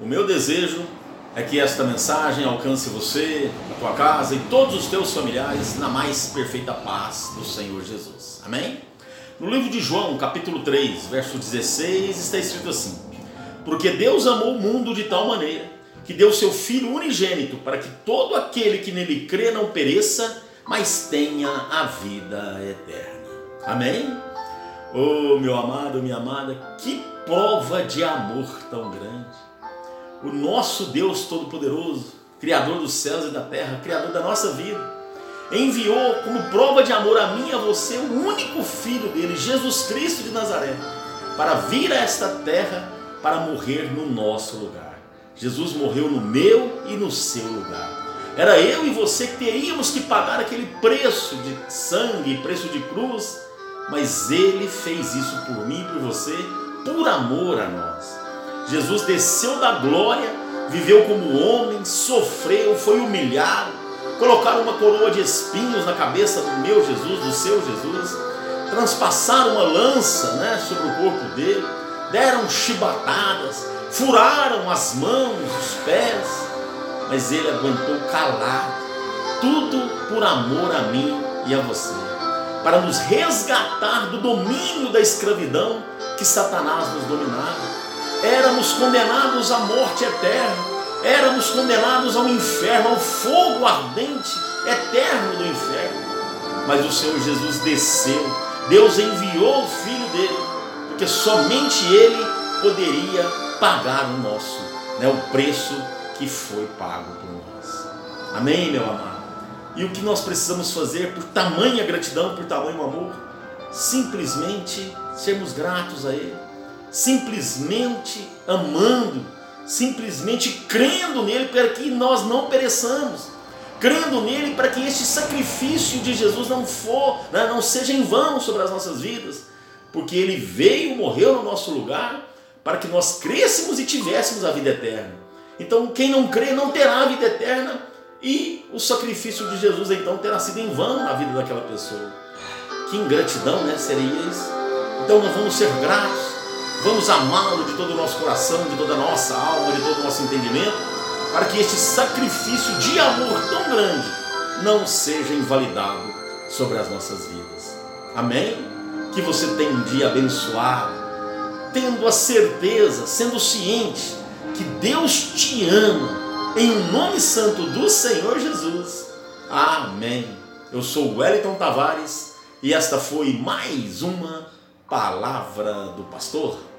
O meu desejo é que esta mensagem alcance você, a tua casa e todos os teus familiares na mais perfeita paz do Senhor Jesus. Amém? No livro de João, capítulo 3, verso 16, está escrito assim: Porque Deus amou o mundo de tal maneira que deu seu Filho unigênito para que todo aquele que nele crê não pereça, mas tenha a vida eterna. Amém? Oh, meu amado, minha amada, que prova de amor tão grande. O nosso Deus Todo-Poderoso, Criador dos céus e da terra, Criador da nossa vida, enviou como prova de amor a mim e a você o único filho dele, Jesus Cristo de Nazaré, para vir a esta terra para morrer no nosso lugar. Jesus morreu no meu e no seu lugar. Era eu e você que teríamos que pagar aquele preço de sangue, preço de cruz, mas ele fez isso por mim e por você, por amor a nós. Jesus desceu da glória, viveu como homem, sofreu, foi humilhado, colocaram uma coroa de espinhos na cabeça do meu Jesus, do seu Jesus, transpassaram uma lança né, sobre o corpo dele, deram chibatadas, furaram as mãos, os pés, mas ele aguentou calado, tudo por amor a mim e a você, para nos resgatar do domínio da escravidão que Satanás nos dominava. Éramos condenados à morte eterna, éramos condenados ao inferno, ao fogo ardente eterno do inferno. Mas o Senhor Jesus desceu, Deus enviou o Filho dele, porque somente Ele poderia pagar o nosso, né, o preço que foi pago por nós. Amém, meu amado? E o que nós precisamos fazer por tamanha gratidão, por tamanho amor? Simplesmente sermos gratos a Ele, simplesmente amando, simplesmente crendo nele para que nós não pereçamos, crendo nele para que este sacrifício de Jesus não for, né, não seja em vão sobre as nossas vidas, porque Ele veio, morreu no nosso lugar para que nós crescêssemos e tivéssemos a vida eterna. Então, quem não crê não terá a vida eterna e o sacrifício de Jesus então terá sido em vão na vida daquela pessoa. Que ingratidão, né? Seria isso. Então, nós vamos ser gratos, vamos amá-lo de todo o nosso coração, de toda a nossa alma, de todo o nosso entendimento, para que este sacrifício de amor tão grande não seja invalidado sobre as nossas vidas. Amém? Que você tenha um dia abençoado tendo a certeza, sendo ciente que Deus te ama, em nome santo do Senhor Jesus. Amém. Eu sou Wellington Tavares e esta foi mais uma palavra do pastor.